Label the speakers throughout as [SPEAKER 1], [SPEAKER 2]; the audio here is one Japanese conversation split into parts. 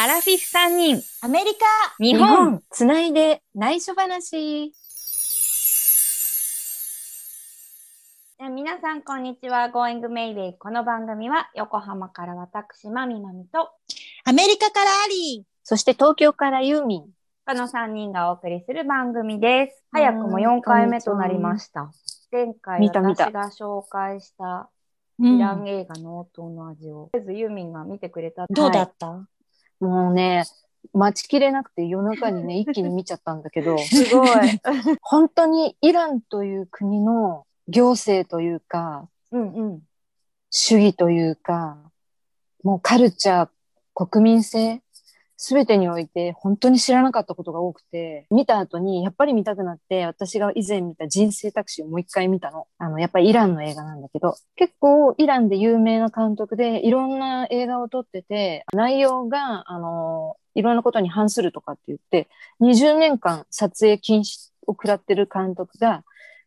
[SPEAKER 1] アラフィフ3人、
[SPEAKER 2] アメリカ
[SPEAKER 1] 日本。
[SPEAKER 3] つないで内緒話。
[SPEAKER 1] 皆さん、こんにちは。Going Mayday。この番組は、横浜から私、まみまみと、
[SPEAKER 2] アメリカからアリ
[SPEAKER 3] そして東京からユーミン。
[SPEAKER 1] この3人がお送りする番組です。早くも4回目となりました。前回
[SPEAKER 3] 見た見た
[SPEAKER 1] 私が紹介した
[SPEAKER 2] ー。
[SPEAKER 1] イラン映画の応答の味を、とりあえずユーミンが見てくれた。
[SPEAKER 2] どうだった、
[SPEAKER 3] もうね、待ちきれなくて夜中にね、一気に見ちゃったんだけど、
[SPEAKER 1] すごい。
[SPEAKER 3] 本当にイランという国の行政というか、
[SPEAKER 1] うんうん。
[SPEAKER 3] 主義というか、もうカルチャー、国民性、すべてにおいて本当に知らなかったことが多くて、見た後にやっぱり見たくなって、私が以前見た人生タクシーをもう一回見たの。あの、やっぱりイランの映画なんだけど、結構イランで有名な監督でいろんな映画を撮ってて、内容が、あの、いろんなことに反するとかって言って、20年間撮影禁止を食らってる監督が、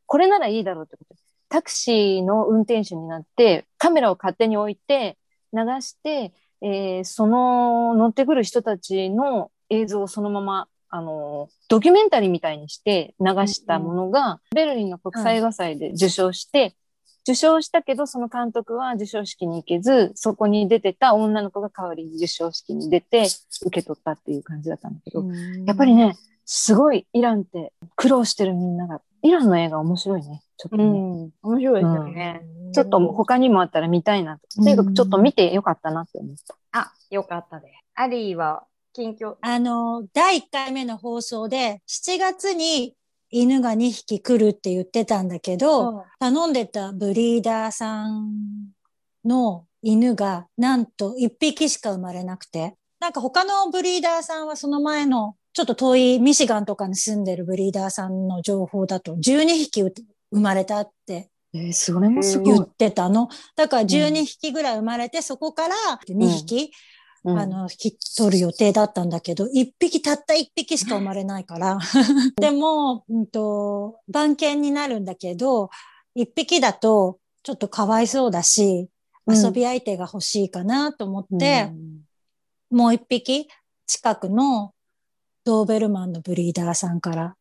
[SPEAKER 3] これならいいだろうってことタクシーの運転手になって、カメラを勝手に置いて、流して、えーその乗ってくる人たちの映像をそのまま、あの、ドキュメンタリーみたいにして流したものが、ベルリンの国際映画祭で受賞して、受賞したけど、その監督は授賞式に行けず、そこに出てた女の子が代わりに授賞式に出て、受け取ったっていう感じだったんだけど、やっぱりね、すごいイランって苦労してるみんなが、イランの映画面白いね。ちょっとね。
[SPEAKER 1] うん。面白いですよね。
[SPEAKER 3] ちょっと他にもあったら見たいなと。とにかくちょっと見てよかったなって思った。
[SPEAKER 1] あ、よかったです。アリーは、近況。
[SPEAKER 2] あの、第1回目の放送で、7月に犬が2匹来るって言ってたんだけど、頼んでたブリーダーさんの犬がなんと1匹しか生まれなくて、なんか他のブリーダーさんはその前のちょっと遠いミシガンとかに住んでるブリーダーさんの情報だと12匹生まれたって
[SPEAKER 3] えー、それもすごい
[SPEAKER 2] 言っ。てたの。だから12匹ぐらい生まれて、そこから2匹、
[SPEAKER 3] うん
[SPEAKER 2] あの、引き取る予定だったんだけど、1匹、たった1匹しか生まれないから。でも、うんと、番犬になるんだけど、1匹だとちょっとかわいそうだし、
[SPEAKER 3] うん
[SPEAKER 2] 遊び相手が欲しいかなと思って、もう1匹、近くのドーベルマンのブリーダーさんから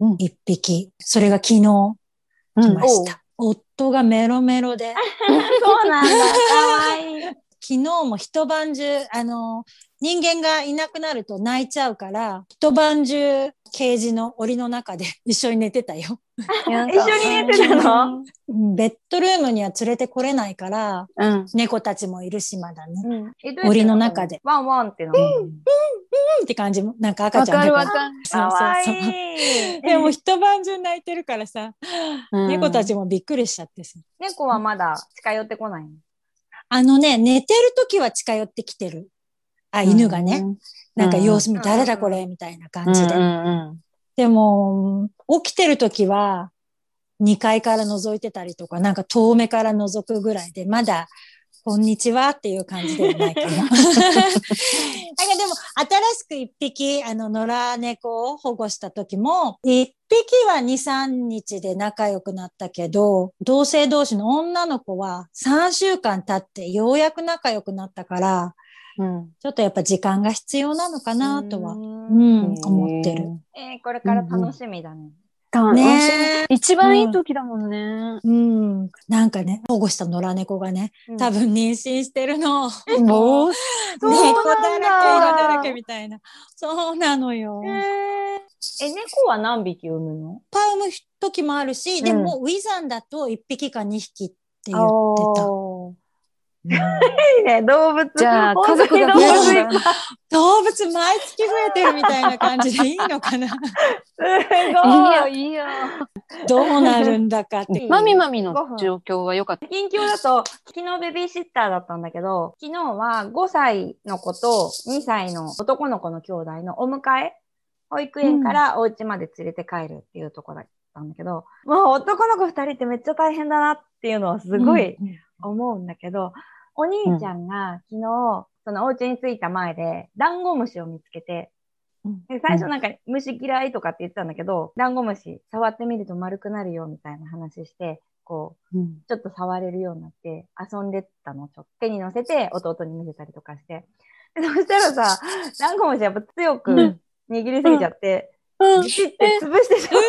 [SPEAKER 3] うん
[SPEAKER 2] 1匹、それが昨日来ました。夫がメロメロで、
[SPEAKER 1] そうなんだ。かわいい。
[SPEAKER 2] 昨日も一晩中、あの、人間がいなくなると泣いちゃうから、一晩中、ケージの檻の中で 一緒に寝てたよ。
[SPEAKER 3] 一緒
[SPEAKER 1] に寝てたの？
[SPEAKER 2] うん。ベッドルームには連れてこれないから、
[SPEAKER 3] うん。
[SPEAKER 2] 猫たちもいるしまだね。うん。
[SPEAKER 1] うん。
[SPEAKER 2] 檻の中で。
[SPEAKER 1] ワンワンっての？
[SPEAKER 2] って感じも、なんか赤
[SPEAKER 3] わ
[SPEAKER 2] ちゃんだら。
[SPEAKER 3] かるわかる。
[SPEAKER 2] そうそうそう。
[SPEAKER 1] いい。
[SPEAKER 2] でも一晩中泣いてるからさ、
[SPEAKER 3] うん。
[SPEAKER 2] 猫たちもびっくりしちゃってさ。
[SPEAKER 1] 猫はまだ近寄ってこないの？
[SPEAKER 2] あのね、寝てる時は近寄ってきてる。あ、犬がね。。なんか様子見、
[SPEAKER 1] うん
[SPEAKER 2] 誰だこれみたいな感じで。でも、起きてる時は、2階から覗いてたりとか、なんか遠目から覗くぐらいで、まだ、こんにちはっていう感じではないかな。なんかでも、新しく一匹、あの、野良猫を保護した時も、一匹は2、3日で仲良くなったけど、同性同士の女の子は3週間経ってようやく仲良くなったから、
[SPEAKER 3] うん。
[SPEAKER 2] ちょっとやっぱ時間が必要なのかなとは、
[SPEAKER 1] う
[SPEAKER 2] うんん、思ってる。。
[SPEAKER 1] えーこれから楽しみだね。
[SPEAKER 3] 楽しい
[SPEAKER 2] ね
[SPEAKER 3] 一番いい時だもんね。
[SPEAKER 2] うん。なんかね、保護した野良猫がね、多分妊娠してるの。
[SPEAKER 3] もう、
[SPEAKER 2] 猫
[SPEAKER 1] だ
[SPEAKER 2] だらけ、色だらけみたいな。そうなのよ。
[SPEAKER 1] えーえ、猫は何匹産むの？
[SPEAKER 2] パ産む時もあるし、でも、ウィザンだと1匹か2匹って言ってた。
[SPEAKER 1] ね、動物。
[SPEAKER 3] じゃあ、家族が
[SPEAKER 1] 動物
[SPEAKER 2] 動物毎月増えてるみたいな感じでいいのかな
[SPEAKER 1] す
[SPEAKER 3] いい
[SPEAKER 1] ご
[SPEAKER 3] よ、
[SPEAKER 1] い。
[SPEAKER 3] いいよ。
[SPEAKER 2] どうなるんだかって。
[SPEAKER 3] マミマミの状況は良かった。
[SPEAKER 1] 近況だと、昨日ベビーシッターだったんだけど、昨日は5歳の子と2歳の男の子の兄弟のお迎え、保育園からお家まで連れて帰るっていうところだったんだけど、もう男の子2人ってめっちゃ大変だなっていうのはすごい
[SPEAKER 2] うん
[SPEAKER 1] 思うんだけど、お兄ちゃんが昨日、そのお家に着いた前で、ダンゴムシを見つけて、
[SPEAKER 2] うん。
[SPEAKER 1] で最初なんか虫嫌いとかって言ってたんだけど、ダンゴムシ触ってみると丸くなるよみたいな話して、こう、
[SPEAKER 3] うん。
[SPEAKER 1] ちょっと触れるようになって遊んでたの、ちょっと手に乗せて弟に見せたりとかして。そしたらさ、ダンゴムシやっぱ強く
[SPEAKER 3] うん。
[SPEAKER 1] 握りすぎちゃって、
[SPEAKER 3] うん
[SPEAKER 1] ビシって潰してしまう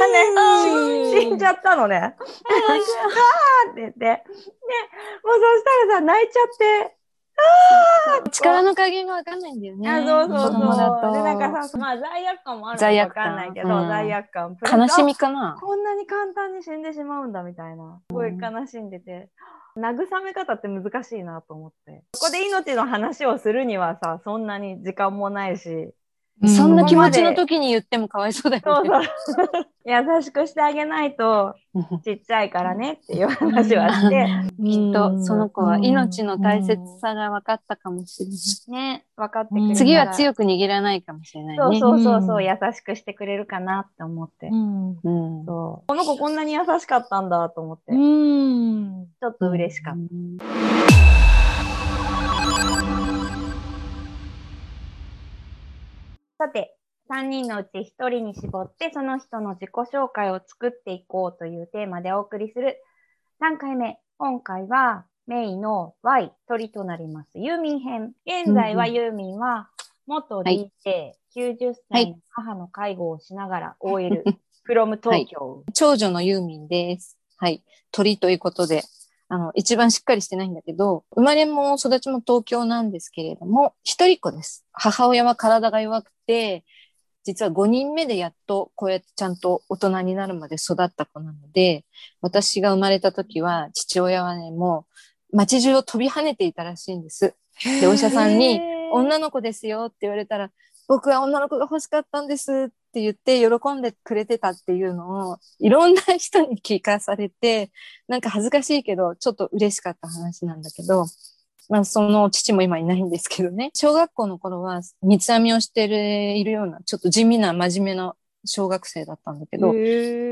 [SPEAKER 1] ね。死んじゃったのね。あーって言って。で、もうそしたらさ、泣いちゃって。
[SPEAKER 3] 力の加減がわかんないんだよね。
[SPEAKER 1] あそうそうそう。で、なん
[SPEAKER 3] と
[SPEAKER 1] かさ、まあ罪悪感もあるの
[SPEAKER 3] 罪悪感
[SPEAKER 1] かわかんないけど、
[SPEAKER 3] うん
[SPEAKER 1] 罪悪感。
[SPEAKER 3] 悲しみかな。
[SPEAKER 1] こんなに簡単に死んでしまうんだみたいな。すごい悲しんでて。慰め方って難しいなと思って。ここで命の話をするにはさ、そんなに時間もないし。
[SPEAKER 3] そんな気持ちの時に言ってもかわいそうだ
[SPEAKER 1] そう
[SPEAKER 3] よね。
[SPEAKER 1] そう。優しくしてあげないと、ちっちゃいからねっていう話はして、
[SPEAKER 3] きっとその子は命の大切
[SPEAKER 2] うん
[SPEAKER 3] さが分かったかもしれない。
[SPEAKER 1] ね、分かってくれる。
[SPEAKER 3] 次は強く握らないかもしれないね。
[SPEAKER 1] そうそうそうそう、
[SPEAKER 2] うん
[SPEAKER 1] 優しくしてくれるかなって思って。
[SPEAKER 2] うん。
[SPEAKER 3] うん
[SPEAKER 1] そう。この子こんなに優しかったんだと思って、
[SPEAKER 2] う
[SPEAKER 1] ち
[SPEAKER 2] ん。
[SPEAKER 1] ょっと嬉しかった。さて、3人のうち1人に絞って、その人の自己紹介を作っていこうというテーマでお送りする3回目。今回はメイの Y 鳥となります。ユーミン編。現在はユーミンは元
[SPEAKER 3] はい
[SPEAKER 1] DJ、90歳の母の介護をしながら OL、from 東京。
[SPEAKER 3] 長女のユーミンです。はい。鳥ということで、あの、一番しっかりしてないんだけど、生まれも育ちも東京なんですけれども、一人っ子です。母親は体が弱くて、実は5人目でやっとこうやってちゃんと大人になるまで育った子なので、私が生まれた時は父親はね、もう街中を飛び跳ねていたらしいんです。で、お医者さんに、女の子ですよって言われたら、僕は女の子が欲しかったんですって言って喜んでくれてたっていうのをいろんな人に聞かされて、なんか恥ずかしいけど、ちょっと嬉しかった話なんだけど、まあその父も今いないんですけどね、小学校の頃は三つ編みをしてるいるようなちょっと地味な真面目な小学生だったんだけど、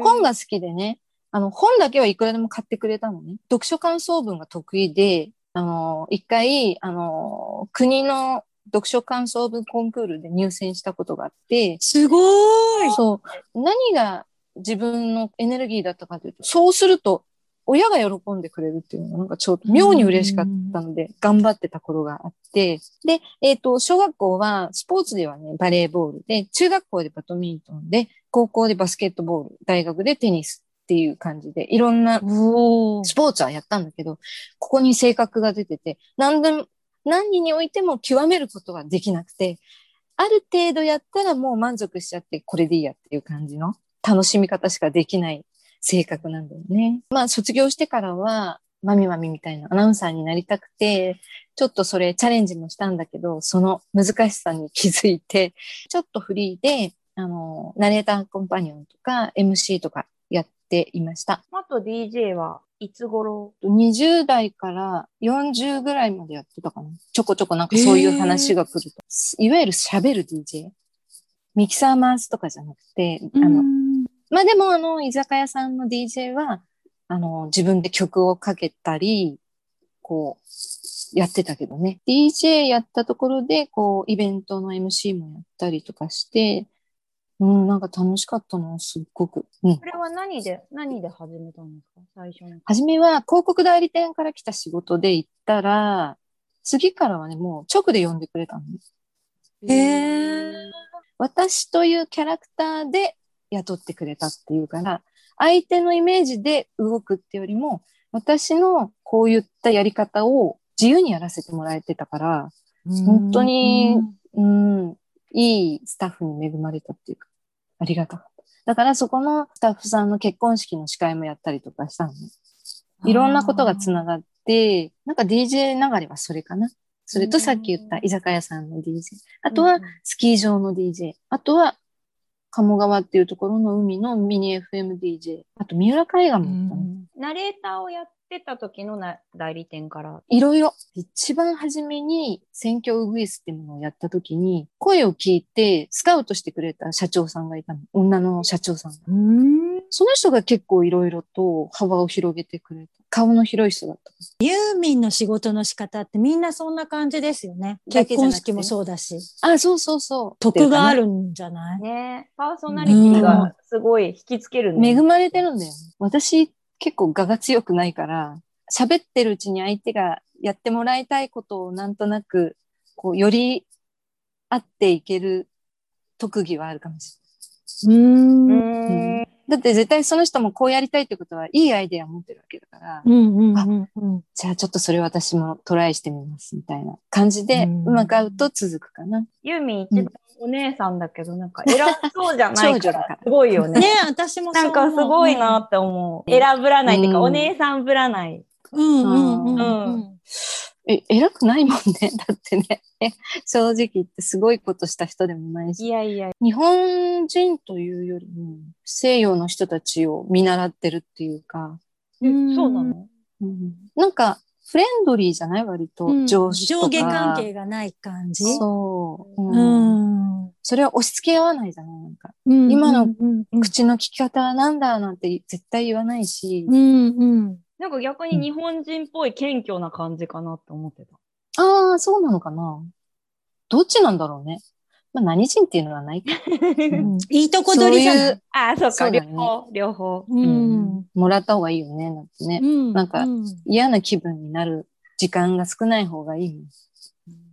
[SPEAKER 3] 本が好きでね、あの、本だけはいくらでも買ってくれたのね。読書感想文が得意で、あの、一回、あの、国の読書感想文コンクールで入選したことがあって、
[SPEAKER 2] すごい。
[SPEAKER 3] そう、何が自分のエネルギーだったかというと、そうすると、親が喜んでくれるっていうのがなんかちょっと妙に嬉しかったので、頑張ってた頃があって、で、えっ、と、小学校はスポーツではね、バレーボールで、中学校でバドミントンで、高校でバスケットボール、大学でテニスっていう感じで、いろんなスポーツはやったんだけど、ここに性格が出てて、何でも、何においても極めることができなくて、ある程度やったらもう満足しちゃって、これでいいやっていう感じの楽しみ方しかできない性格なんだよね。まあ卒業してからは、マミマミみたいなアナウンサーになりたくて、ちょっとそれチャレンジもしたんだけど、その難しさに気づいて、ちょっとフリーで、あの、ナレーターコンパニオンとか MC とかやっていました。
[SPEAKER 1] 元 DJ はいつ頃
[SPEAKER 3] ？20代から40ぐらいまでやってたかな。ちょこちょこなんかそういう話が来ると。いわゆる喋る DJ。ミキサー回すとかじゃなくて、あの、
[SPEAKER 2] うん
[SPEAKER 3] まあでもあの、居酒屋さんの DJ は、あの、自分で曲をかけたり、こう、やってたけどね。DJ やったところで、こう、イベントの MC もやったりとかして、うん、なんか楽しかったな、すっごく。うん
[SPEAKER 1] そ。れは何で、何で始めたんですか？最初に。
[SPEAKER 3] 初めは広告代理店から来た仕事で行ったら、次からはね、もう直で呼んでくれたの。
[SPEAKER 2] へー
[SPEAKER 3] 私というキャラクターで雇ってくれたっていうから、相手のイメージで動くってよりも、私のこういったやり方を自由にやらせてもらえてたから、本当にうん、いいスタッフに恵まれたっていうか、ありがたかった。だからそこのスタッフさんの結婚式の司会もやったりとかしたのね。いろんなことがつながって、なんか DJ 流れはそれかな。それとさっき言った居酒屋さんの DJ。あとはスキー場の DJ。あとは鴨川っていうところの海のミニ FMDJ。あと三浦海岸も行ったの。
[SPEAKER 1] ナレーターをやってた時のな代理店から。
[SPEAKER 3] いろいろ。一番初めに選挙ウグイスっていうものをやった時に、声を聞いてスカウトしてくれた社長さんがいたの。女の社長さんが。
[SPEAKER 2] うん
[SPEAKER 3] その人が結構いろいろと幅を広げてくれた。顔の広い人だった。
[SPEAKER 2] ユーミンの仕事の仕方ってみんなそんな感じですよね。結婚式もそうだし。
[SPEAKER 3] あ、そうそうそう。
[SPEAKER 2] 得があ
[SPEAKER 3] る。
[SPEAKER 2] るんじゃない？
[SPEAKER 1] ねパーソナリティがすごい引きつけるね。
[SPEAKER 3] 恵まれてるんだよね。私結構我が強くないから、喋ってるうちに相手がやってもらいたいことをなんとなく、こう、より合っていける特技はあるかもし
[SPEAKER 2] うーん。
[SPEAKER 1] う
[SPEAKER 2] うん
[SPEAKER 1] ん。
[SPEAKER 3] だって絶対その人もこうやりたいってことはいいアイデアを持ってるわけだから、
[SPEAKER 2] うんうんうんうん。
[SPEAKER 3] じゃあちょっとそれ私もトライしてみますみたいな感じで、
[SPEAKER 2] う
[SPEAKER 3] うんまく合うと続くかな。
[SPEAKER 1] ユーミン一番お姉さんだけど、なんか偉そうじゃないか
[SPEAKER 3] ら
[SPEAKER 1] ら、すごいよね。
[SPEAKER 2] ね私も
[SPEAKER 1] なんかすごいなって思う。選ぶらないっていうか、
[SPEAKER 3] うん
[SPEAKER 1] お姉さんぶらない。
[SPEAKER 2] うんうんうんうん
[SPEAKER 1] う
[SPEAKER 3] え、偉くないもんね。だってね。え正直言ってすごいことした人でもない
[SPEAKER 1] い
[SPEAKER 3] し。
[SPEAKER 1] やいや、
[SPEAKER 3] 日本人というよりも西洋の人たちを見習ってるっていうか、
[SPEAKER 1] え
[SPEAKER 2] うん
[SPEAKER 1] そうなの？
[SPEAKER 3] うんなんかフレンドリーじゃない？割と、
[SPEAKER 2] うん
[SPEAKER 3] 上司とか。
[SPEAKER 2] 上下関係がない感じ？
[SPEAKER 3] そう、う
[SPEAKER 2] うんん。
[SPEAKER 3] それは押し付け合わないじゃない？なんか、
[SPEAKER 2] うん
[SPEAKER 3] 今の
[SPEAKER 2] うんうん
[SPEAKER 3] 口の利き方はなんだなんて絶対言わないし、
[SPEAKER 2] うんうん。
[SPEAKER 1] なんか逆に日本人っぽい謙虚な感じかなって思ってた。
[SPEAKER 3] ああ、そうなのかな？どっちなんだろうね。まあ何人っていうのはないか。
[SPEAKER 2] うんいいとこ取りじゃない。
[SPEAKER 1] ああ、そうか、
[SPEAKER 3] ね
[SPEAKER 1] 両方、両方。
[SPEAKER 2] う
[SPEAKER 3] うん
[SPEAKER 2] ん。
[SPEAKER 3] もらった方がいいよね。なんてね。
[SPEAKER 2] うん
[SPEAKER 3] なんか
[SPEAKER 2] うん
[SPEAKER 3] 嫌な気分になる時間が少ない方がいい。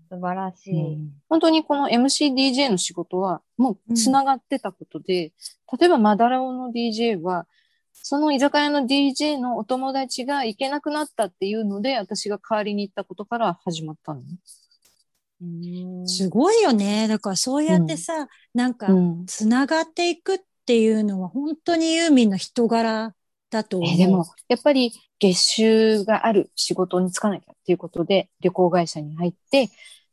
[SPEAKER 1] 素晴らし
[SPEAKER 3] う
[SPEAKER 1] い。
[SPEAKER 3] ん本当にこの MCDJ の仕事はもう繋がってたことで、例えばマダラオの DJ は、その居酒屋の DJ のお友達が行けなくなったっていうので、私が代わりに行ったことから始まったの
[SPEAKER 2] すごいよね。だからそうやってさ、なんか
[SPEAKER 3] う、ん。
[SPEAKER 2] つながっていくっていうのは本当にユーミンの人柄だと思う。
[SPEAKER 3] えーでも、やっぱり月収がある仕事に就かなきゃっていうことで、旅行会社に入って、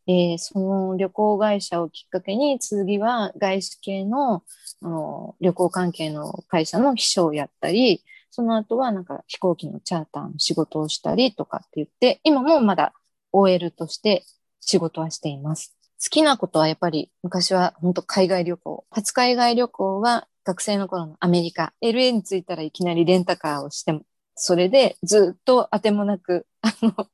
[SPEAKER 3] えーその旅行会社をきっかけに、次は外資系のあの旅行関係の会社の秘書をやったり、その後はなんか飛行機のチャーターの仕事をしたりとかって言って、今もまだ OL として仕事はしています。好きなことはやっぱり昔は本当海外旅行。初海外旅行は学生の頃のアメリカ。LA に着いたらいきなりレンタカーをしても、それでずっと当てもなく、あの、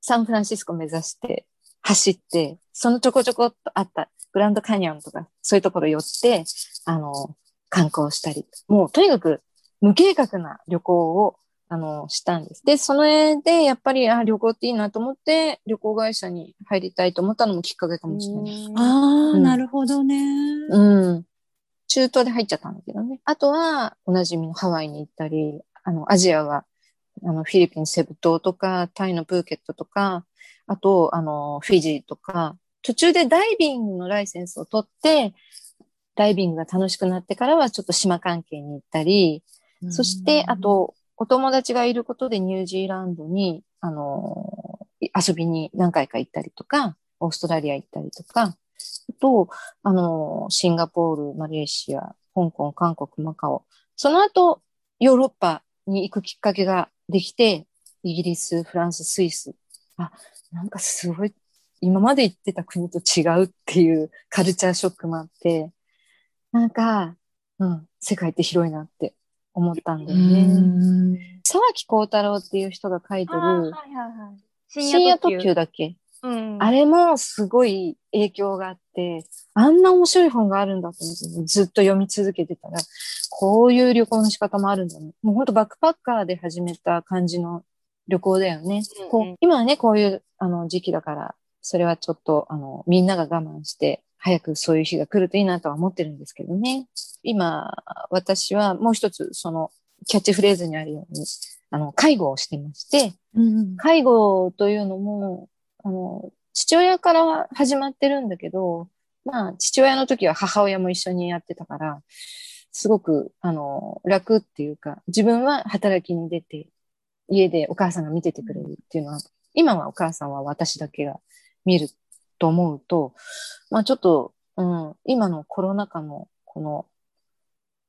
[SPEAKER 3] サンフランシスコ目指して走って、そのちょこちょこっとあったグランドカニオンとかそういうところ寄って、あの、観光したり。もうとにかく無計画な旅行をあの、したんです。で、それで、やっぱり、あ、旅行っていいなと思って、旅行会社に入りたいと思ったのもきっかけかもしれない。
[SPEAKER 2] ああ、
[SPEAKER 3] うん
[SPEAKER 2] なるほどね。
[SPEAKER 3] うん。中東で入っちゃったんだけどね。あとは、おなじみのハワイに行ったり、あの、アジアは、あの、フィリピンセブ島とか、タイのプーケットとか、あと、あの、フィジーとか、途中でダイビングのライセンスを取って、ダイビングが楽しくなってからはちょっと島関係に行ったり、そして、あと、お友達がいることでニュージーランドに、あの、遊びに何回か行ったりとか、オーストラリア行ったりとか、あと、あの、シンガポール、マレーシア、香港、韓国、マカオ。その後、ヨーロッパに行くきっかけができて、イギリス、フランス、スイス。あ、なんかすごい、今まで行ってた国と違うっていうカルチャーショックもあって、なんか、うん、世界って広いなって思ったんだよね。沢木幸太郎っていう人が書いてる、
[SPEAKER 1] はいはいはい。
[SPEAKER 3] 深夜特急だっけ？
[SPEAKER 1] うん。
[SPEAKER 3] あれもすごい影響があって、あんな面白い本があるんだと思って、ずっと読み続けてたら、こういう旅行の仕方もあるんだね。もうほんとバックパッカーで始めた感じの旅行だよね。
[SPEAKER 1] うんうん
[SPEAKER 3] こう今はね、こういうあの時期だから、それはちょっとあのみんなが我慢して、早くそういう日が来るといいなとは思ってるんですけどね。今、私はもう一つ、そのキャッチフレーズにあるように、あの、介護をしてまして、
[SPEAKER 2] うん
[SPEAKER 3] 介護というのも、あの、父親から始まってるんだけど、まあ、父親の時は母親も一緒にやってたから、すごく、あの、楽っていうか、自分は働きに出て、家でお母さんが見ててくれるっていうのは、今はお母さんは私だけが見ると思うと、まあちょっと、うん、今のコロナ禍のこの、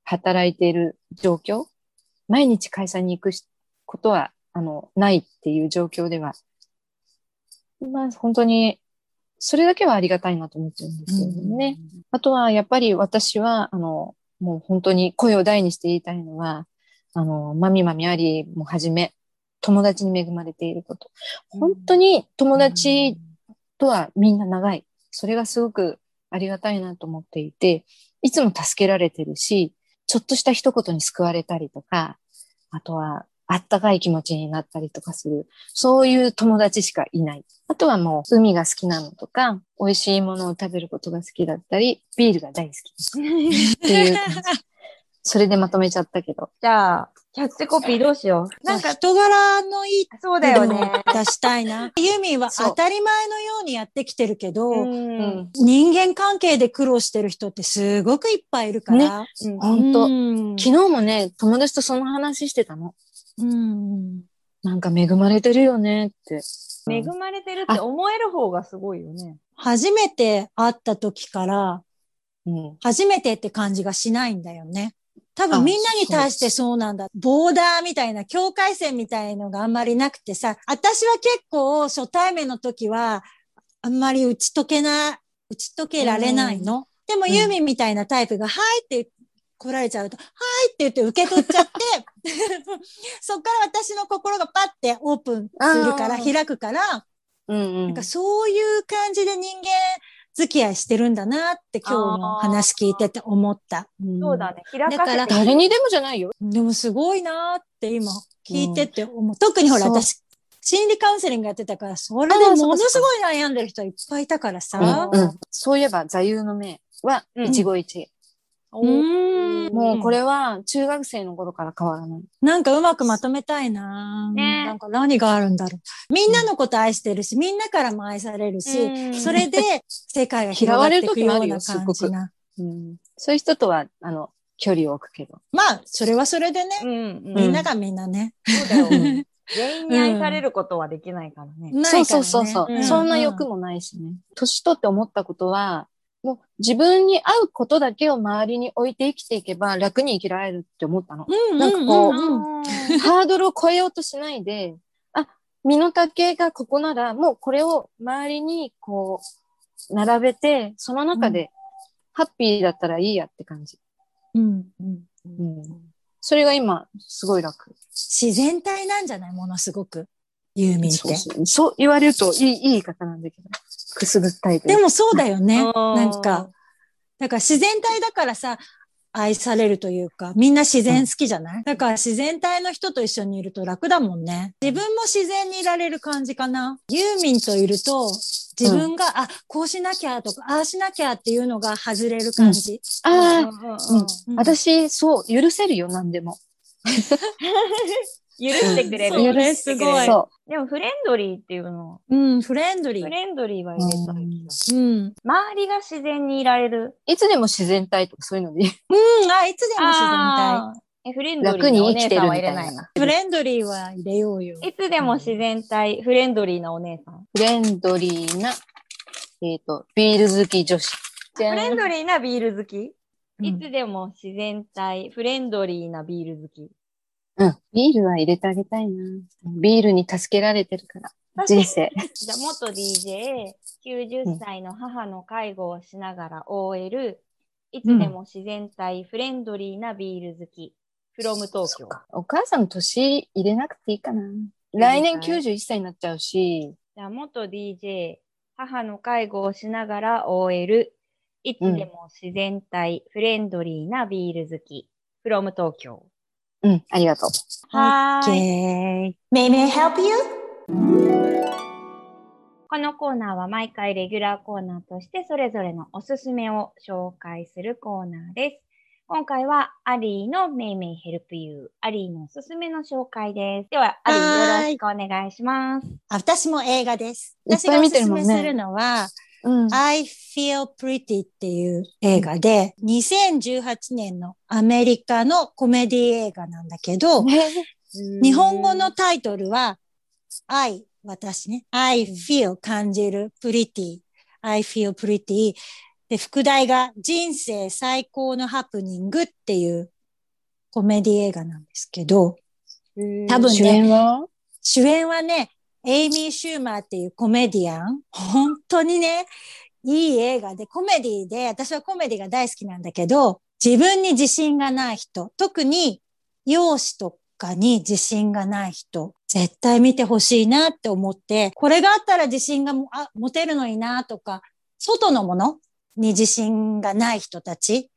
[SPEAKER 3] 働いている状況、毎日会社に行くしことは、あの、ないっていう状況では、まあ本当に、それだけはありがたいなと思ってるんですけどね。あとは、やっぱり私は、あの、もう本当に声を大にして言いたいのは、あの、まみまみありもはじめ、友達に恵まれていること。本当に友達とはみんな長い。それがすごくありがたいなと思っていて、いつも助けられてるし、ちょっとした一言に救われたりとか、あとは、あったかい気持ちになったりとかする。そういう友達しかいない。あとはもう海が好きなのとか、美味しいものを食べることが好きだったり、ビールが大好き っていう感じ。それでまとめちゃったけど。
[SPEAKER 1] じゃあ、キャッチコピーどうしよう。
[SPEAKER 2] なんか人柄のいい
[SPEAKER 1] そうだよね。
[SPEAKER 2] 出したいな。ユーミンは当たり前のようにやってきてるけど、
[SPEAKER 1] うん。
[SPEAKER 2] 人間関係で苦労してる人ってすごくいっぱいいるから。
[SPEAKER 1] うん
[SPEAKER 3] 本当
[SPEAKER 2] うん
[SPEAKER 3] 昨日もね、友達とその話してたの。
[SPEAKER 2] うん
[SPEAKER 3] なんか恵まれてるよねって。
[SPEAKER 1] 恵まれてるって思える方がすごいよね。
[SPEAKER 2] 初めて会った時から、
[SPEAKER 3] うん。
[SPEAKER 2] 初めてって感じがしないんだよね。多
[SPEAKER 3] あ
[SPEAKER 2] 分みんなに対してそうなんだ。ボーダーみたいな境界線みたいのがあんまりなくてさ、私は結構初対面の時は、あんまり打ち解けな、打ち解けられないの？でも
[SPEAKER 3] ん
[SPEAKER 2] ユーミンみたいなタイプが、はいって来られちゃうと、はいって言って受け取っちゃって、そっから私の心がパッてオープンするから、開くから、
[SPEAKER 3] うんうん。
[SPEAKER 2] なんかそういう感じで人間付き合いしてるんだなって今日の話聞いてて思った。ん
[SPEAKER 1] そうだね。開か
[SPEAKER 2] だから
[SPEAKER 3] 誰にでもじゃないよ。
[SPEAKER 2] でもすごいなって今聞いてて思う。特にほら私、心理カウンセリングやってたから、それでものすごい悩んでる人いっぱいいたからさ。
[SPEAKER 3] うんうんそういえば座右の銘は
[SPEAKER 1] うん
[SPEAKER 3] 一期一会。
[SPEAKER 2] うーん
[SPEAKER 3] もうこれは中学生の頃から変わらない。
[SPEAKER 2] なんかうまくまとめたいな、
[SPEAKER 1] ね
[SPEAKER 2] なんか何があるんだろう。みんなのこと愛してるし、みんなからも愛されるし、
[SPEAKER 1] うん
[SPEAKER 2] それで世界が広がっていくような感じな。
[SPEAKER 3] うん、そういう人とは、あの、距離を置くけど。
[SPEAKER 2] まあ、それはそれでね、
[SPEAKER 1] うんうん。
[SPEAKER 2] みんながみんなね。
[SPEAKER 1] そうだよ。
[SPEAKER 3] う ん
[SPEAKER 1] 全員に愛されることはできないからね。
[SPEAKER 2] ないからね
[SPEAKER 3] そうそうそうそう、
[SPEAKER 1] うん
[SPEAKER 3] そんな欲もないしね。年取って思ったことは、もう自分に合うことだけを周りに置いて生きていけば楽に生きられるって思ったの。
[SPEAKER 2] うん
[SPEAKER 3] なんかこうハードルを超えようとしないで、あ、身の丈がここなら、もうこれを周りにこう、並べて、その中で、ハッピーだったらいいやって感じ。
[SPEAKER 2] うんうん
[SPEAKER 3] うん。それが今、すごい楽。
[SPEAKER 2] 自然体なんじゃない？ものすごく。ユーミンって。
[SPEAKER 3] そうそうそう言われるといい、いい言い方なんだけど。くすぐったい
[SPEAKER 2] でもそうだよね。
[SPEAKER 1] うん
[SPEAKER 2] なんか、だから自然体だからさ、愛されるというか、みんな自然好きじゃない、だから自然体の人と一緒にいると楽だもんね。自分も自然にいられる感じかな。ユーミンといると、自分が、あ、こうしなきゃとか、ああしなきゃっていうのが外れる感じ。
[SPEAKER 3] ああ、
[SPEAKER 1] うんうんうん
[SPEAKER 2] うん
[SPEAKER 3] 私、そう、許せるよ、何でも。
[SPEAKER 1] 許してくれる。許してくれる
[SPEAKER 2] すごい
[SPEAKER 3] そ
[SPEAKER 1] でもフレンドリーっていうの、
[SPEAKER 2] うん、フレンドリー。
[SPEAKER 1] フレンドリーは入れた。
[SPEAKER 2] うん。
[SPEAKER 1] 周りが自然にいられる。
[SPEAKER 3] う。いつでも自然体とかそういうので。
[SPEAKER 2] うん、あ、いつでも自然体。
[SPEAKER 1] え、フレンドリーなお姉さんは入れないな。
[SPEAKER 2] フレンドリーは入れようよ。
[SPEAKER 1] いつでも自然体、フレンドリーなお姉さん。
[SPEAKER 3] フレンドリーな、えっ、と、ビール好き女子。フ
[SPEAKER 1] フレンドリーなビール好き、
[SPEAKER 2] うん
[SPEAKER 1] いつでも自然体、フレンドリーなビール好き。
[SPEAKER 3] うん。ビールは入れてあげたいな。ビールに助けられてるから。人生。
[SPEAKER 1] じゃあ、元 DJ、90歳の母の介護をしながら OL、いつでも自然体、フレンドリーなビール好き、from 東京。
[SPEAKER 3] お母さん年入れなくていいかな。来年91歳になっちゃうし、
[SPEAKER 1] じゃあ、元 DJ、母の介護をしながら OL、いつでも自然体、フレンドリーなビール好き、from 東京。
[SPEAKER 3] うん、ありがとう。
[SPEAKER 1] はーい。
[SPEAKER 2] May I help you?
[SPEAKER 1] このコーナーは毎回レギュラーコーナーとしてそれぞれのおすすめを紹介するコーナーです。今回はアリーのめいめいヘルプユー、アリーのおすすめの紹介です。では、アリーよろしくお願いします。
[SPEAKER 2] 私も映画です。私がおす
[SPEAKER 3] 見てるもんね
[SPEAKER 2] すめするのは、
[SPEAKER 3] うん。
[SPEAKER 2] I Feel Pretty っていう映画で、2018年のアメリカのコメディ映画なんだけど、日本語のタイトルは、I、私ね、I feel 感じる pretty, I feel pretty で、副題が人生最高のハプニングっていうコメディ映画なんですけど、多分ね
[SPEAKER 3] 主演は？
[SPEAKER 2] 主演はね、エイミー・シューマーっていうコメディアン。本当にね、いい映画で、コメディで、私はコメディが大好きなんだけど、自分に自信がない人、特に容姿とかに自信がない人、絶対見てほしいなって思って、これがあったら自信がもあ持てるのになとか、外のものに自信がない人たち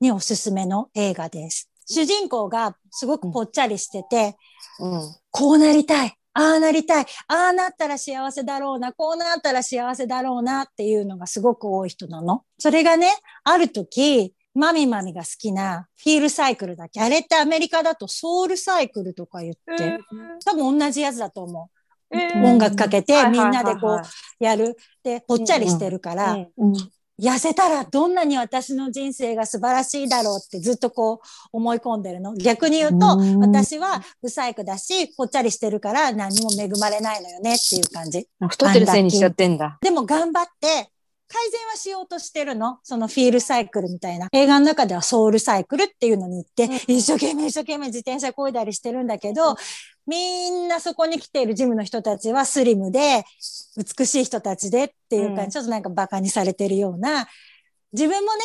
[SPEAKER 2] におすすめの映画です。主人公がすごくぽっちゃりしてて、
[SPEAKER 3] うん。
[SPEAKER 2] こうなりたい。ああなりたい。ああなったら幸せだろうな。こうなったら幸せだろうなっていうのがすごく多い人なの。それがね、ある時、マミマミが好きなフィールサイクルだっけ？あれってアメリカだとソウルサイクルとか言って、多分同じやつだと思う。音楽かけてみんなでこうやる。で、ぽっちゃりしてるから、
[SPEAKER 3] うん。
[SPEAKER 2] 痩せたらどんなに私の人生が素晴らしいだろうってずっとこう思い込んでるの？逆に言うと、
[SPEAKER 3] うん
[SPEAKER 2] 私は不細工だし、ぽっちゃりしてるから何も恵まれないのよねっていう感じ。
[SPEAKER 3] 太ってるせいにしちゃってんだ。
[SPEAKER 2] でも頑張って、改善はしようとしてるの？そのフィールサイクルみたいな。映画の中ではソウルサイクルっていうのに行って、
[SPEAKER 1] うん
[SPEAKER 2] 一生懸命一生懸命自転車こいだりしてるんだけど、みんなそこに来ているジムの人たちはスリムで、美しい人たちでっていうか、
[SPEAKER 1] うん
[SPEAKER 2] ちょっとなんかバカにされてるような、自分もね、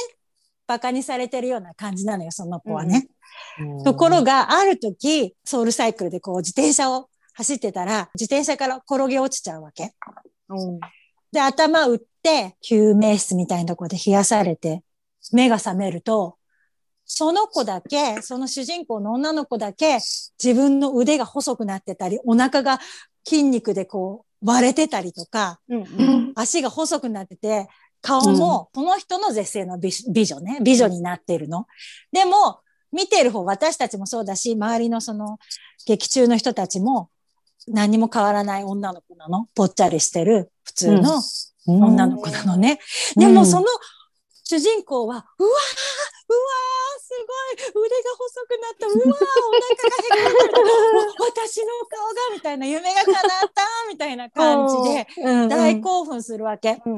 [SPEAKER 2] バカにされてるような感じなのよ、その子はね。ところが、ある時、ソウルサイクルでこう自転車を走ってたら、自転車から転げ落ちちゃうわけ。
[SPEAKER 1] うん
[SPEAKER 2] で、頭打って、救命室みたいなところで冷やされて、目が覚めると、その子だけ、その主人公の女の子だけ、自分の腕が細くなってたり、お腹が筋肉でこう割れてたりとか、
[SPEAKER 1] うんうん
[SPEAKER 2] 足が細くなってて、顔もその人の絶世の美美女ね、美女になってるの。でも、見てる方、私たちもそうだし、周りのその劇中の人たちも何も変わらない女の子なの。ぽっちゃりしてる普通の女の子なのね。
[SPEAKER 3] うん。
[SPEAKER 2] でもその主人公は、うわーうわーすごい腕が細くなったうわーお腹がへこんでる お私の顔がみたいな夢が叶ったみたいな感じで大興奮するわけ。
[SPEAKER 1] う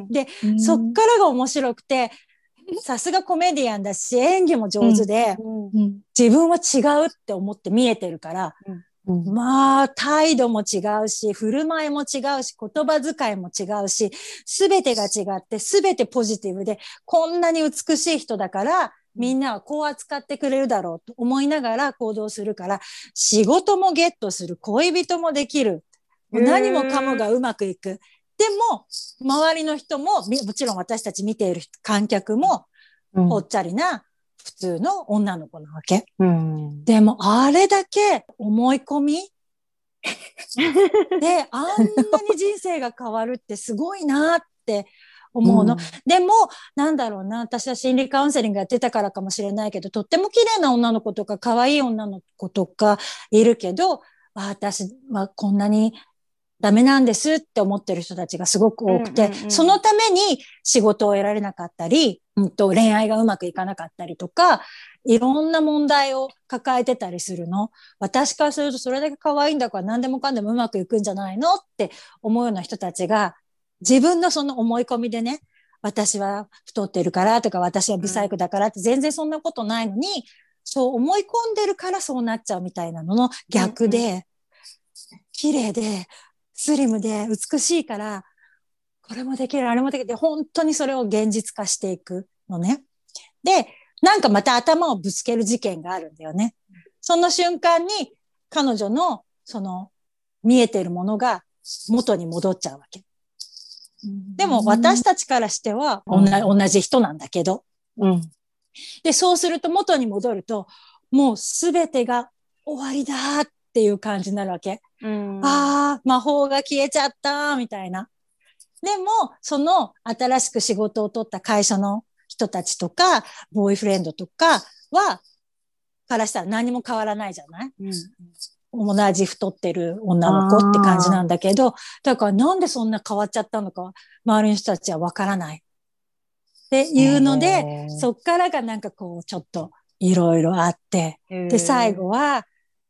[SPEAKER 1] ん。
[SPEAKER 2] そっからが面白くて、さすがコメディアンだし、演技も上手で、
[SPEAKER 3] うん。
[SPEAKER 2] 自分は違うって思って見えてるから、
[SPEAKER 3] うん
[SPEAKER 2] まあ、態度も違うし、振る舞いも違うし、言葉遣いも違うし、すべてが違って、すべてポジティブで、こんなに美しい人だから、みんなはこう扱ってくれるだろうと思いながら行動するから、仕事もゲットする、恋人もできる。もう何もかもがうまくいく。でも、周りの人も、みもちろん私たち見ている観客も、
[SPEAKER 3] うん
[SPEAKER 2] ぽっちゃりな普通の女の子なわけ。
[SPEAKER 3] うん
[SPEAKER 2] でも、あれだけ思い込み で、あんなに人生が変わるってすごいなって思うの。でも、なんだろうな、私は心理カウンセリングやってたからかもしれないけど、とっても綺麗な女の子とか、可愛い女の子とかいるけど、あ私はこんなにダメなんですって思ってる人たちがすごく多くて、
[SPEAKER 1] うんうんうん
[SPEAKER 2] そのために仕事を得られなかったり、うんと恋愛がうまくいかなかったりとか、いろんな問題を抱えてたりするの。私からするとそれだけ可愛いんだから何でもかんでもうまくいくんじゃないのって思うような人たちが、自分のその思い込みでね、私は太ってるからとか、私はブサイクだからって全然そんなことないのに、そう思い込んでるからそうなっちゃうみたいなのの逆で、綺麗で、スリムで美しいから、これもできる、あれもできる。本当にそれを現実化していくのね。で、なんかまた頭をぶつける事件があるんだよね。その瞬間に彼女のその見えてるものが元に戻っちゃうわけ。でも私たちからしては同じ同じ人なんだけど。
[SPEAKER 3] うん
[SPEAKER 2] で、そうすると元に戻ると、もうすべてが終わりだっていう感じになるわけ。
[SPEAKER 1] うん
[SPEAKER 2] ああ、魔法が消えちゃった、みたいな。でも、その新しく仕事を取った会社の人たちとか、ボーイフレンドとかは、からしたら何も変わらないじゃない？
[SPEAKER 1] うん。
[SPEAKER 2] 同じ太ってる女の子って感じなんだけど、だからなんでそんな変わっちゃったのか、周りの人たちはわからない。っていうので、そっからがなんかこう、ちょっといろいろあって、で、最後は、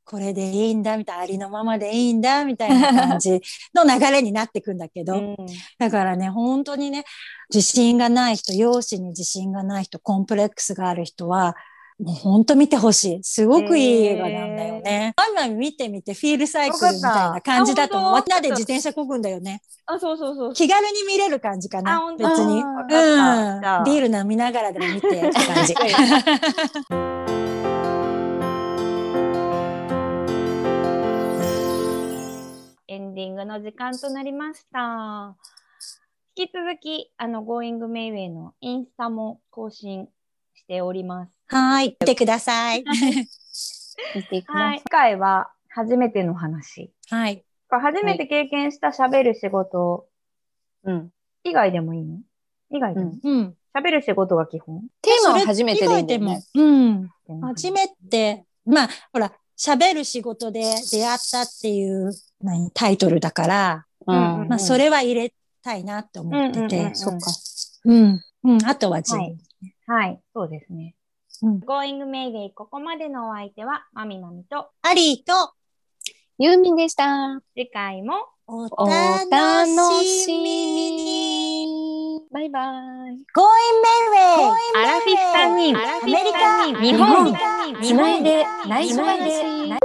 [SPEAKER 2] これでいいんだ、みたいな、ありのままでいいんだ、みたいな感じ の流れになってくんだけど、
[SPEAKER 1] うん
[SPEAKER 2] だからね、本当にね、自信がない人、容姿に自信がない人、コンプレックスがある人は、もう本当見てほしい。すごくいい映画なんだよね。マミマミ見てみて、フィールサイクルみたいな感じだと思う。
[SPEAKER 1] わかった
[SPEAKER 2] わなで自転車こぐんだよね。
[SPEAKER 1] あ、そうそうそう。
[SPEAKER 2] 気軽に見れる感じか
[SPEAKER 1] あ
[SPEAKER 2] な。別に。うん。ビール飲みながらでも見てって感じ。
[SPEAKER 1] エンディングの時間となりました。引き続き、あの、Going Mayway のインスタも更新しております。
[SPEAKER 2] はい。見てください。
[SPEAKER 3] 見てくださ。
[SPEAKER 1] はいい。今回は初めての話。
[SPEAKER 2] はい。
[SPEAKER 1] 初めて経験した喋る仕事
[SPEAKER 3] うん。
[SPEAKER 1] 以外でもいいの？以外でも？
[SPEAKER 2] うん。
[SPEAKER 1] 喋る仕事が基本？
[SPEAKER 3] テーマは初めてでいいんだよね。
[SPEAKER 2] うん。初めて、まあ、ほら、喋る仕事で出会ったっていう何タイトルだから、
[SPEAKER 3] うん。
[SPEAKER 2] まあ、それは入れたいなと思ってて
[SPEAKER 1] うんうんうんうん。
[SPEAKER 3] そっか。
[SPEAKER 2] うん。うん。あとは自分。
[SPEAKER 1] はいはい、そうですね。
[SPEAKER 2] うん
[SPEAKER 1] Going Mayday ここまでのお相手はまみまみと
[SPEAKER 2] アリーと
[SPEAKER 3] ユーミンでした。
[SPEAKER 1] 次回も
[SPEAKER 2] お
[SPEAKER 3] お
[SPEAKER 2] 楽
[SPEAKER 3] 楽
[SPEAKER 2] し
[SPEAKER 3] み
[SPEAKER 2] に。
[SPEAKER 3] に。バイバイ。
[SPEAKER 2] Going Merry!
[SPEAKER 1] アラフィフ3人
[SPEAKER 2] アメリカ。
[SPEAKER 1] 日本。
[SPEAKER 3] つないで。内緒話。